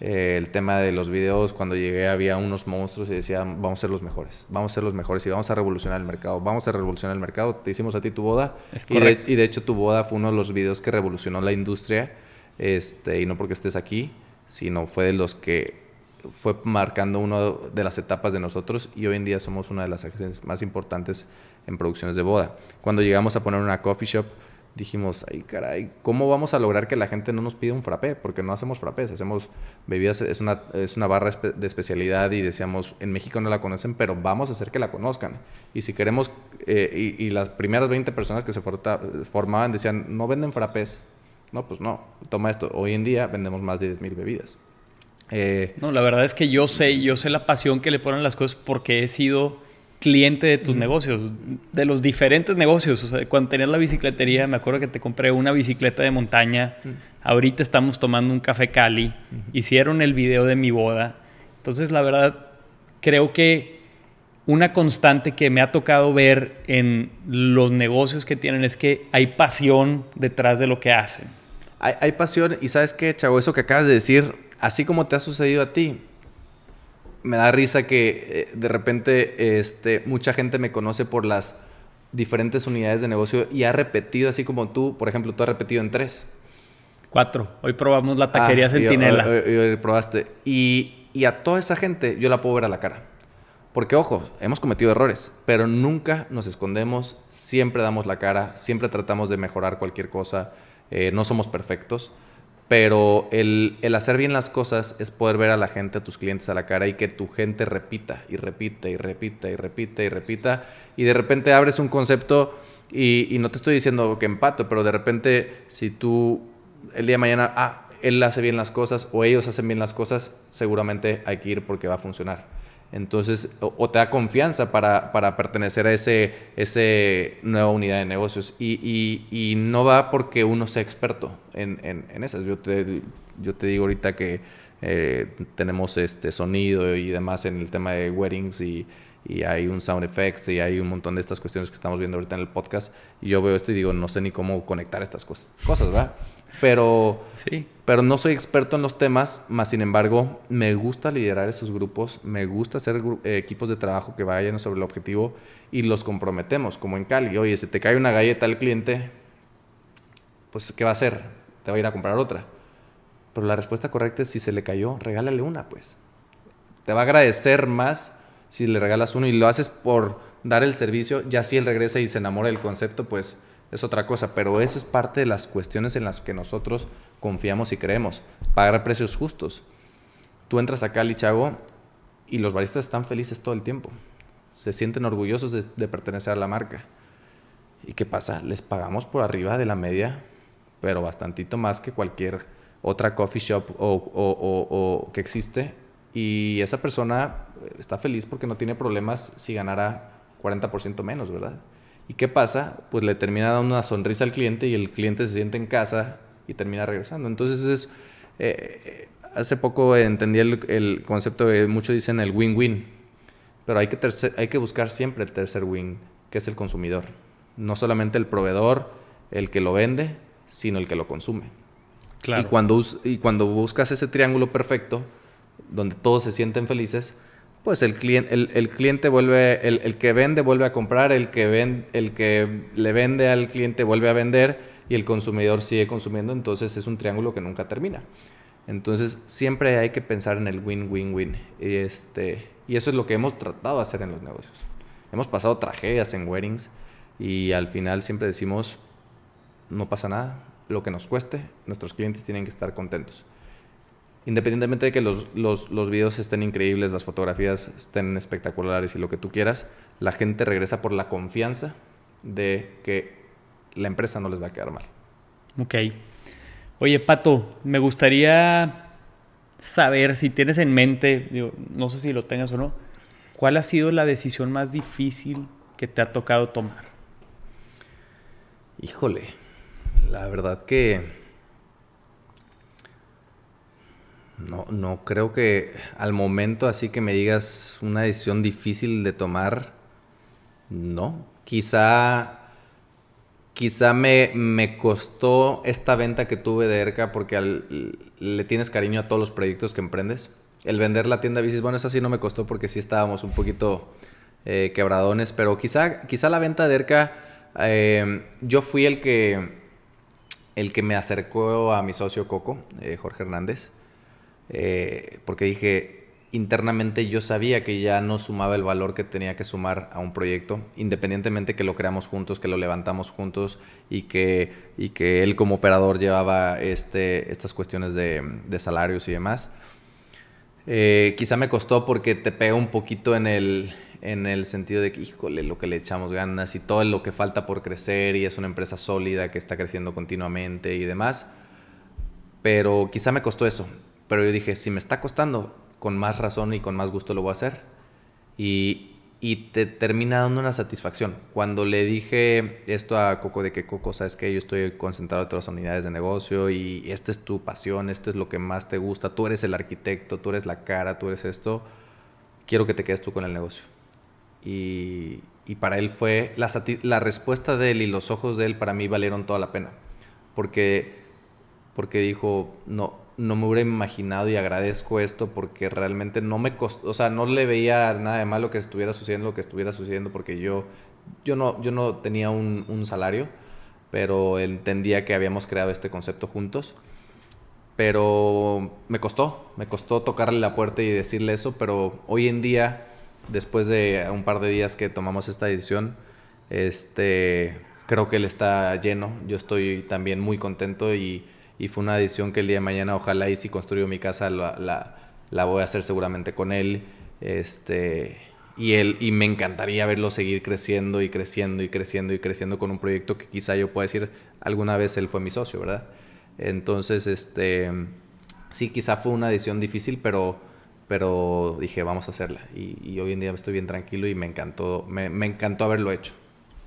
Eh, el tema de los videos, cuando llegué había unos monstruos y decían, vamos a ser los mejores, vamos a ser los mejores y vamos a revolucionar el mercado, vamos a revolucionar el mercado. Te hicimos a ti tu boda y de, y de, hecho tu boda fue uno de los videos que revolucionó la industria este, y no porque estés aquí, sino fue de los que fue marcando una de las etapas de nosotros y hoy en día somos una de las agencias más importantes en producciones de boda. Cuando llegamos a poner una coffee shop, dijimos, ay caray, ¿cómo vamos a lograr que la gente no nos pida un frappé? Porque no hacemos frappés, hacemos bebidas, es una, es una barra de especialidad y decíamos, en México no la conocen, pero vamos a hacer que la conozcan. Y si queremos, eh, y, las primeras 20 personas que se formaban decían, no venden frappés. No, pues no, toma esto. Hoy en día vendemos más de 10.000 bebidas. Eh, no, la verdad es que yo sé, yo sé la pasión que le ponen las cosas porque he sido cliente de tus negocios, de los diferentes negocios. O sea, cuando tenías la bicicletería, me acuerdo que te compré una bicicleta de montaña. Ahorita estamos tomando un café Cali. Hicieron el video de mi boda. Entonces, la verdad, creo que una constante que me ha tocado ver en los negocios que tienen es que hay pasión detrás de lo que hacen. Hay, hay pasión y sabes qué, Chavo, eso que acabas de decir así como te ha sucedido a ti, me da risa que eh, de repente este, mucha gente me conoce por las diferentes unidades de negocio y ha repetido así como tú, por ejemplo, tú has repetido en tres. Cuatro. Hoy probamos la taquería ah, Centinela. Hoy, probaste. Y, y a toda esa gente yo la puedo ver a la cara. Porque, ojo, hemos cometido errores, pero nunca nos escondemos, siempre damos la cara, siempre tratamos de mejorar cualquier cosa, eh, no somos perfectos. Pero el, hacer bien las cosas es poder ver a la gente, a tus clientes a la cara y que tu gente repita y repita y repita y repita y repita. Y de repente abres un concepto y, no te estoy diciendo que empato, pero de repente si tú el día de mañana, ah, él hace bien las cosas o ellos hacen bien las cosas, seguramente hay que ir porque va a funcionar. Entonces, o, te da confianza para, para, pertenecer a ese, ese nueva unidad de negocios. Y, y, y no va porque uno sea experto en, en, en, esas. Yo te, yo te digo ahorita que eh, tenemos este sonido y demás en el tema de weddings y, y hay un sound effects y hay un montón de estas cuestiones que estamos viendo ahorita en el podcast. Y yo veo esto y digo, no sé ni cómo conectar estas cosas, cosas ¿verdad? Pero, sí. pero no soy experto en los temas, más sin embargo, me gusta liderar esos grupos, me gusta hacer eh, equipos de trabajo que vayan sobre el objetivo y los comprometemos, como en Cali. Oye, si te cae una galleta al cliente, pues ¿qué va a hacer? Te va a ir a comprar otra. Pero la respuesta correcta es si se le cayó, regálale una, pues. Te va a agradecer más si le regalas uno y lo haces por dar el servicio, ya si él regresa y se enamora del concepto, pues es otra cosa, pero eso es parte de las cuestiones en las que nosotros confiamos y creemos. Pagar precios justos. Tú entras acá al Chago y los baristas están felices todo el tiempo. Se sienten orgullosos de, pertenecer a la marca. ¿Y qué pasa? Les pagamos por arriba de la media, pero bastantito más que cualquier otra coffee shop o, que existe. Y esa persona está feliz porque no tiene problemas si ganara 40% menos, ¿verdad? ¿Y qué pasa? Pues le termina dando una sonrisa al cliente y el cliente se siente en casa y termina regresando. Entonces es... Eh, hace poco entendí el, concepto de muchos dicen el win-win, pero hay que, hay que buscar siempre el tercer win, que es el consumidor. No solamente el proveedor, el que lo vende, sino el que lo consume. Y, cuando, y cuando buscas ese triángulo perfecto, donde todos se sienten felices, pues el cliente, el, cliente vuelve, el, que vende vuelve a comprar, el que, el que le vende al cliente vuelve a vender y el consumidor sigue consumiendo, entonces es un triángulo que nunca termina. Entonces siempre hay que pensar en el win-win-win. Y, este, y eso es lo que hemos tratado de hacer en los negocios. Hemos pasado tragedias en weddings y al final siempre decimos, no pasa nada, lo que nos cueste, nuestros clientes tienen que estar contentos. Independientemente de que los, los, los, videos estén increíbles, las fotografías estén espectaculares y lo que tú quieras, la gente regresa por la confianza de que la empresa no les va a quedar mal. Ok. Oye, Pato, me gustaría saber si tienes en mente, no sé si lo tengas o no, ¿cuál ha sido la decisión más difícil que te ha tocado tomar? Híjole, la verdad que no, no creo que al momento así que me digas una decisión difícil de tomar, no. Quizá, quizá me, me costó esta venta que tuve de ERCA porque le tienes cariño a todos los proyectos que emprendes. El vender la tienda bicis, bueno, esa sí no me costó porque sí estábamos un poquito eh, quebradones, pero quizá, quizá la venta de ERCA, eh, yo fui el que el que me acercó a mi socio Coco, eh, Jorge Hernández, eh, porque dije, internamente yo sabía que ya no sumaba el valor que tenía que sumar a un proyecto, independientemente que lo creamos juntos, que lo levantamos juntos y que, y que él como operador llevaba este, estas cuestiones de, salarios y demás. Eh, quizá me costó porque te pega un poquito en el, en el sentido de que, híjole, lo que le echamos ganas y todo lo que falta por crecer y es una empresa sólida que está creciendo continuamente y demás. Pero quizá me costó eso. Pero yo dije, si me está costando, con más razón y con más gusto lo voy a hacer. Y, y te termina dando una satisfacción. Cuando le dije esto a Coco de que Coco, sabes que yo estoy concentrado en todas las unidades de negocio y esta es tu pasión, esto es lo que más te gusta, tú eres el arquitecto, tú eres la cara, tú eres esto, quiero que te quedes tú con el negocio. Y, para él fue, la, la, respuesta de él y los ojos de él para mí valieron toda la pena. Porque, porque dijo, no, no me hubiera imaginado y agradezco esto porque realmente no me costó, o sea, no le veía nada de malo que estuviera sucediendo lo que estuviera sucediendo porque yo, yo, no, yo no tenía un, salario, pero entendía que habíamos creado este concepto juntos. Pero me costó, me costó tocarle la puerta y decirle eso, pero hoy en día después de un par de días que tomamos esta decisión, este, creo que él está lleno. Yo estoy también muy contento y, fue una decisión que el día de mañana, ojalá y si construyo mi casa, la, la, voy a hacer seguramente con él. Este, y, él, y me encantaría verlo seguir creciendo y creciendo y creciendo y creciendo con un proyecto que quizá yo pueda decir, alguna vez él fue mi socio, ¿verdad? Entonces, este, sí, quizá fue una decisión difícil, pero pero dije, vamos a hacerla. Y, hoy en día estoy bien tranquilo y me encantó, me, encantó haberlo hecho.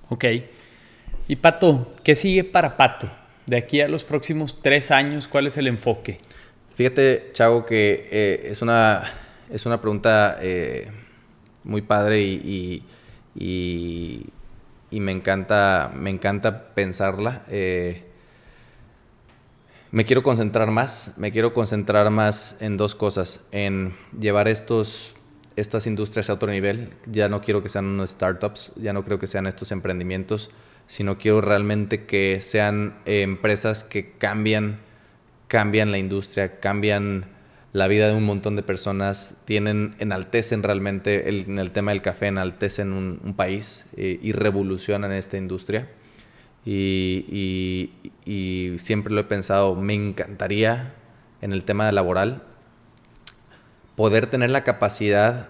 Ok. Y Pato, ¿qué sigue para Pato? De aquí a los próximos tres años, ¿cuál es el enfoque? Fíjate, Chago, que eh, es, una, es una pregunta eh, muy padre y, y, me, encanta, me encanta pensarla. Eh, me quiero concentrar más, me quiero concentrar más en dos cosas, en llevar estos, estas industrias a otro nivel. Ya no quiero que sean unos startups, ya no creo que sean estos emprendimientos, sino quiero realmente que sean eh, empresas que cambian, cambian la industria, cambian la vida de un montón de personas, tienen, enaltecen realmente en el tema del café, enaltecen un, país eh, y revolucionan esta industria. Y, siempre lo he pensado, me encantaría en el tema laboral poder tener la capacidad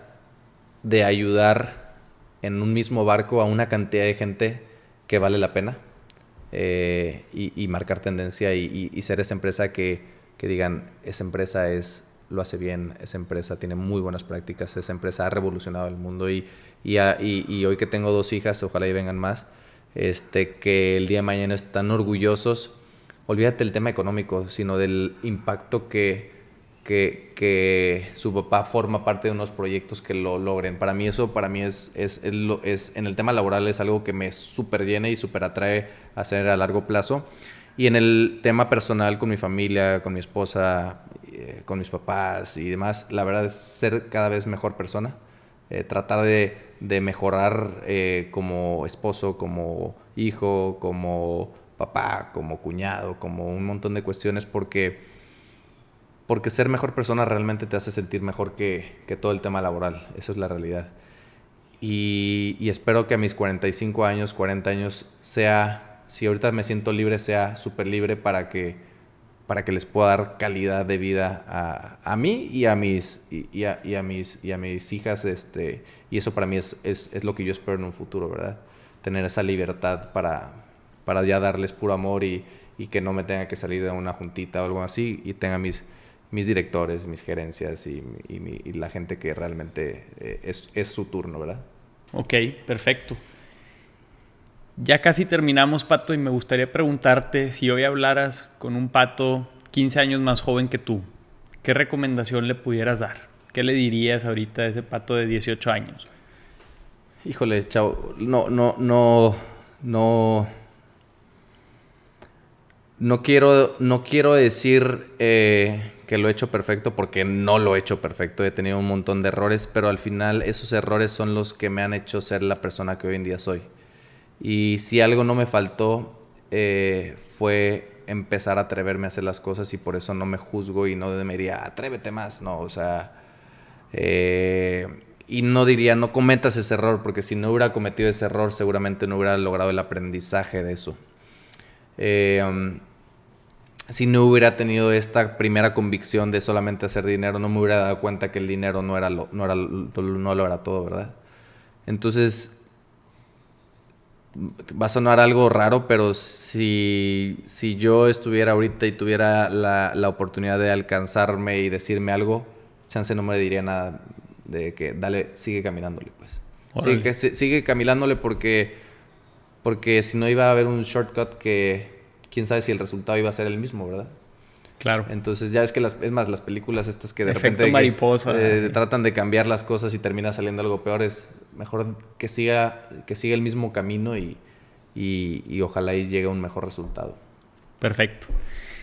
de ayudar en un mismo barco a una cantidad de gente que vale la pena eh, y, marcar tendencia y, ser esa empresa que, digan, esa empresa es, lo hace bien, esa empresa tiene muy buenas prácticas, esa empresa ha revolucionado el mundo y, y hoy que tengo dos hijas, ojalá y vengan más, este, que el día de mañana están orgullosos, olvídate del tema económico, sino del impacto que, que, que, su papá forma parte de unos proyectos que lo logren. Para mí eso, para mí es, es, en el tema laboral es algo que me súper llena y súper atrae a hacer a largo plazo. Y en el tema personal con mi familia, con mi esposa, eh, con mis papás y demás, la verdad es ser cada vez mejor persona, eh, tratar de, de mejorar eh, como esposo, como hijo, como papá, como cuñado, como un montón de cuestiones porque, porque ser mejor persona realmente te hace sentir mejor que, que todo el tema laboral, eso es la realidad. Y, y espero que a mis 45 años, 40 años sea si ahorita me siento libre, sea súper libre para que, para que les pueda dar calidad de vida a, a mí y a mis, y, a, y, a, mis, y a mis hijas. Este, y eso para mí es, es, es, lo que yo espero en un futuro, ¿verdad? Tener esa libertad para, para ya darles puro amor y, y que no me tenga que salir de una juntita o algo así y tenga mis, mis directores, mis gerencias y, y, mi, y la gente que realmente eh, es, es su turno, ¿verdad? Ok, perfecto. Ya casi terminamos, Pato, y me gustaría preguntarte si hoy hablaras con un Pato 15 años más joven que tú, ¿qué recomendación le pudieras dar? ¿Qué le dirías ahorita a ese Pato de 18 años? Híjole, chavo, no, no, no, no, no quiero, no quiero decir eh, que lo he hecho perfecto porque no lo he hecho perfecto. He tenido un montón de errores, pero al final esos errores son los que me han hecho ser la persona que hoy en día soy. Y si algo no me faltó eh, fue empezar a atreverme a hacer las cosas y por eso no me juzgo y no me diría, atrévete más, no, o sea, eh, y no diría, no cometas ese error, porque si no hubiera cometido ese error seguramente no hubiera logrado el aprendizaje de eso. Eh, si no hubiera tenido esta primera convicción de solamente hacer dinero, no me hubiera dado cuenta que el dinero no era lo, no era, no lo era todo, ¿verdad? Entonces, va a sonar algo raro, pero si, si yo estuviera ahorita y tuviera la, la, oportunidad de alcanzarme y decirme algo, chance no me diría nada de que dale, sigue caminándole, pues. Sigue, que, sigue caminándole porque, porque si no iba a haber un shortcut que quién sabe si el resultado iba a ser el mismo, ¿verdad? Claro. Entonces ya es que las, es más, las películas estas que de Efecto repente mariposa. Eh, tratan de cambiar las cosas y termina saliendo algo peor, es mejor que siga, que siga el mismo camino y, y, y ojalá y llegue a un mejor resultado. Perfecto.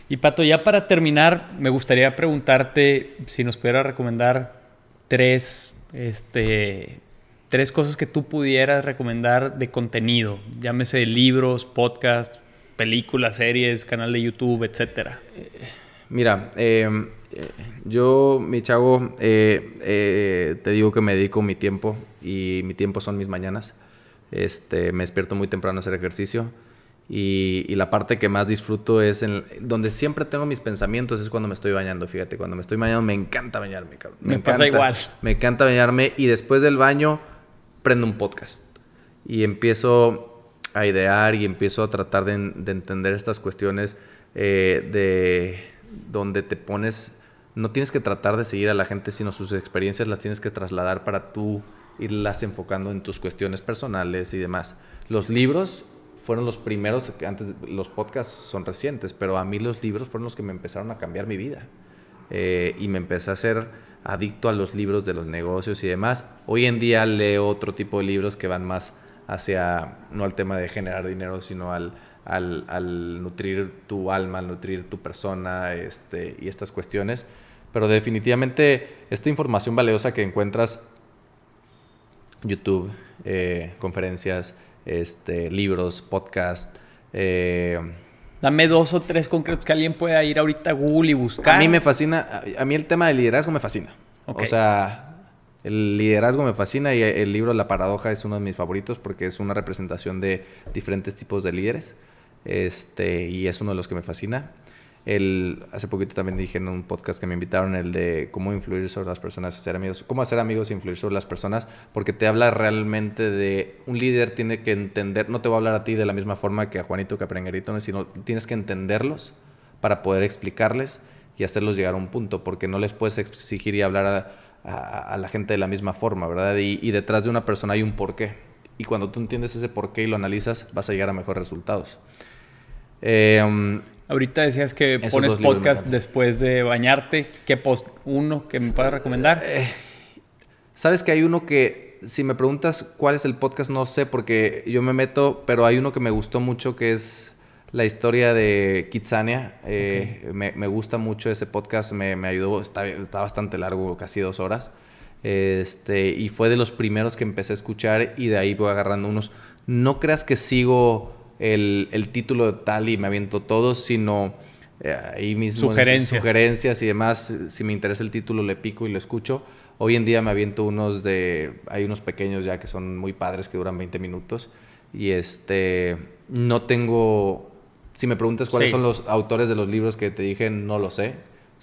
Y Pato, ya para terminar, me gustaría preguntarte si nos pudiera recomendar tres, este, tres cosas que tú pudieras recomendar de contenido, llámese libros, podcasts, películas, series, canal de YouTube, etcétera. Mira, eh, yo, mi chavo, eh, eh, te digo que me dedico mi tiempo y mi tiempo son mis mañanas. Este, me despierto muy temprano a hacer ejercicio y, y, la parte que más disfruto es en donde siempre tengo mis pensamientos es cuando me estoy bañando. Fíjate, cuando me estoy bañando me encanta bañarme, cabrón. Me, Me, pasa encanta, igual. Me encanta bañarme y después del baño prendo un podcast y empiezo a idear y empiezo a tratar de, de entender estas cuestiones eh, de donde te pones, no tienes que tratar de seguir a la gente, sino sus experiencias las tienes que trasladar para tú irlas enfocando en tus cuestiones personales y demás. Los libros fueron los primeros, antes los podcasts son recientes, pero a mí los libros fueron los que me empezaron a cambiar mi vida. Eh, y me empecé a ser adicto a los libros de los negocios y demás. Hoy en día leo otro tipo de libros que van más hacia, no al tema de generar dinero, sino al, al, al nutrir tu alma, al nutrir tu persona este, y estas cuestiones. Pero definitivamente esta información valiosa que encuentras, YouTube, eh, conferencias, este, libros, podcast, eh, Dame dos o tres concretos que alguien pueda ir ahorita a Google y buscar. a mí me fascina, a, a mí el tema del liderazgo me fascina. Ok. O sea, el liderazgo me fascina y el libro La Paradoja es uno de mis favoritos porque es una representación de diferentes tipos de líderes. Este, y es uno de los que me fascina. El, hace poquito también dije en un podcast que me invitaron el de cómo influir sobre las personas, hacer amigos, cómo hacer amigos e influir sobre las personas, porque te habla realmente de un líder tiene que entender, no te va a hablar a ti de la misma forma que a Juanito que a Prenguerito, sino tienes que entenderlos para poder explicarles y hacerlos llegar a un punto, porque no les puedes exigir y hablar a, a, a la gente de la misma forma, ¿verdad? Y, y detrás de una persona hay un porqué. Y cuando tú entiendes ese porqué y lo analizas, vas a llegar a mejores resultados. Eh, um, Ahorita decías que pones podcast después de bañarte. ¿Qué post? ¿Uno que me puedas recomendar? Eh, Sabes que hay uno que, si me preguntas cuál es el podcast, no sé, porque yo me meto, pero hay uno que me gustó mucho que es la historia de Kitsania. Eh, me, gusta mucho ese podcast, me, ayudó, está, está, bastante largo, casi dos horas. Este, y fue de los primeros que empecé a escuchar y de ahí voy agarrando unos. No creas que sigo el, título de tal y me aviento todo, sino eh, ahí mismo sugerencias. sugerencias y demás. Si me interesa el título, le pico y lo escucho. Hoy en día me aviento unos de. Hay unos pequeños ya que son muy padres que duran 20 minutos. Y este. No tengo. Si me preguntas cuáles son los autores de los libros que te dije, no lo sé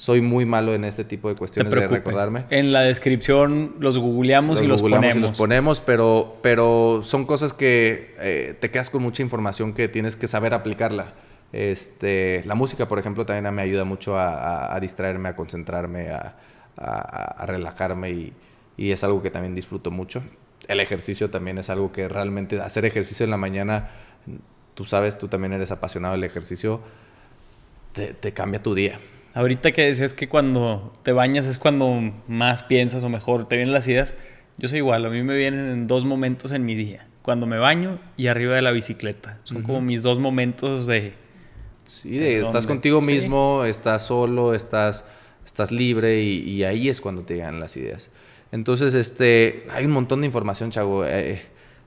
soy muy malo en este tipo de cuestiones de recordarme. En la descripción los googleamos y los ponemos. Y los ponemos, pero, pero son cosas que eh, te quedas con mucha información que tienes que saber aplicarla. Este, la música, por ejemplo, también me ayuda mucho a, distraerme, a concentrarme, a, relajarme y, y, es algo que también disfruto mucho. El ejercicio también es algo que realmente hacer ejercicio en la mañana, tú sabes, tú también eres apasionado del ejercicio, te, te cambia tu día. Ahorita que decías que cuando te bañas es cuando más piensas o mejor te vienen las ideas, yo soy igual, a mí me vienen en dos momentos en mi día, cuando me baño y arriba de la bicicleta. Son como mis dos momentos de... Sí, estás contigo mismo, estás solo, estás, estás libre y, ahí es cuando te llegan las ideas. Entonces, este, hay un montón de información, chavo. Eh,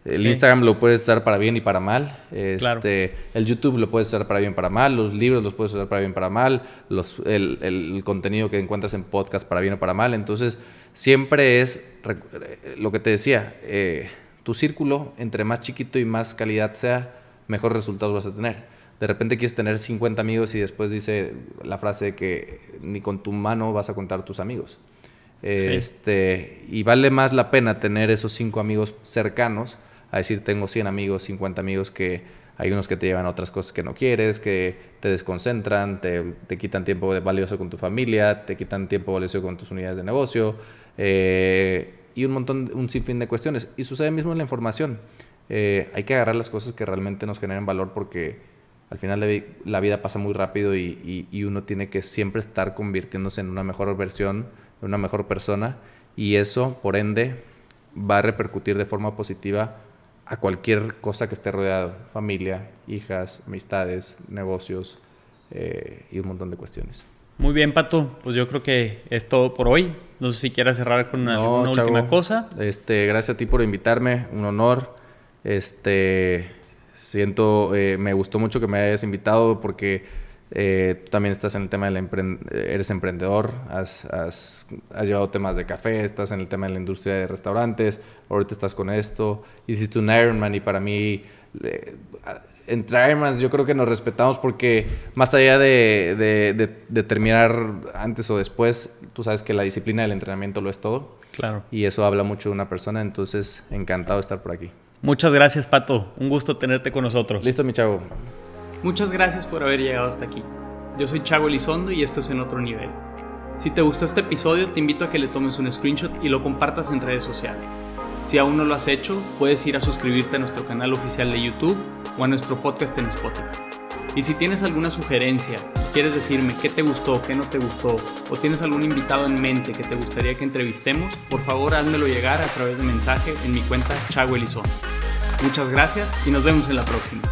el Instagram lo puedes usar para bien y para mal. Este, El YouTube lo puedes usar para bien y para mal. Los libros los puedes usar para bien y para mal. Los, el, contenido que encuentras en podcast para bien o para mal. Entonces, siempre es lo que te decía. Eh, tu círculo, entre más chiquito y más calidad sea, mejores resultados vas a tener. De repente quieres tener 50 amigos y después dice la frase de que ni con tu mano vas a contar tus amigos. Este, y vale más la pena tener esos cinco amigos cercanos a decir tengo 100 amigos, 50 amigos que hay unos que te llevan a otras cosas que no quieres, que te desconcentran, te, quitan tiempo valioso con tu familia, te quitan tiempo valioso con tus unidades de negocio eh, y un montón, un sinfín de cuestiones. Y sucede mismo en la información. Eh, hay que agarrar las cosas que realmente nos generen valor porque al final la vida pasa muy rápido y, y, uno tiene que siempre estar convirtiéndose en una mejor versión, en una mejor persona y eso, por ende, va a repercutir de forma positiva a cualquier cosa que esté rodeado, familia, hijas, amistades, negocios eh, y un montón de cuestiones. Muy bien, Pato. Pues yo creo que es todo por hoy. No sé si quieras cerrar con una, última cosa. Este, gracias a ti por invitarme, un honor. Este, siento, eh, me gustó mucho que me hayas invitado porque eh, tú también estás en el tema del eres emprendedor, has, has, has, llevado temas de café, estás en el tema de la industria de restaurantes, ahorita estás con esto, hiciste un Ironman y para mí, entre Ironmans yo creo que nos respetamos porque más allá de, de, de, terminar antes o después, tú sabes que la disciplina del entrenamiento lo es todo. Claro. Y eso habla mucho de una persona, entonces encantado de estar por aquí. Muchas gracias, Pato. Un gusto tenerte con nosotros. Listo, mi chavo. Muchas gracias por haber llegado hasta aquí. Yo soy Chago Elizondo y esto es En Otro Nivel. Si te gustó este episodio, te invito a que le tomes un screenshot y lo compartas en redes sociales. Si aún no lo has hecho, puedes ir a suscribirte a nuestro canal oficial de YouTube o a nuestro podcast en Spotify. Y si tienes alguna sugerencia, quieres decirme qué te gustó, qué no te gustó, o tienes algún invitado en mente que te gustaría que entrevistemos, por favor házmelo llegar a través de mensaje en mi cuenta Chago Elizondo. Muchas gracias y nos vemos en la próxima.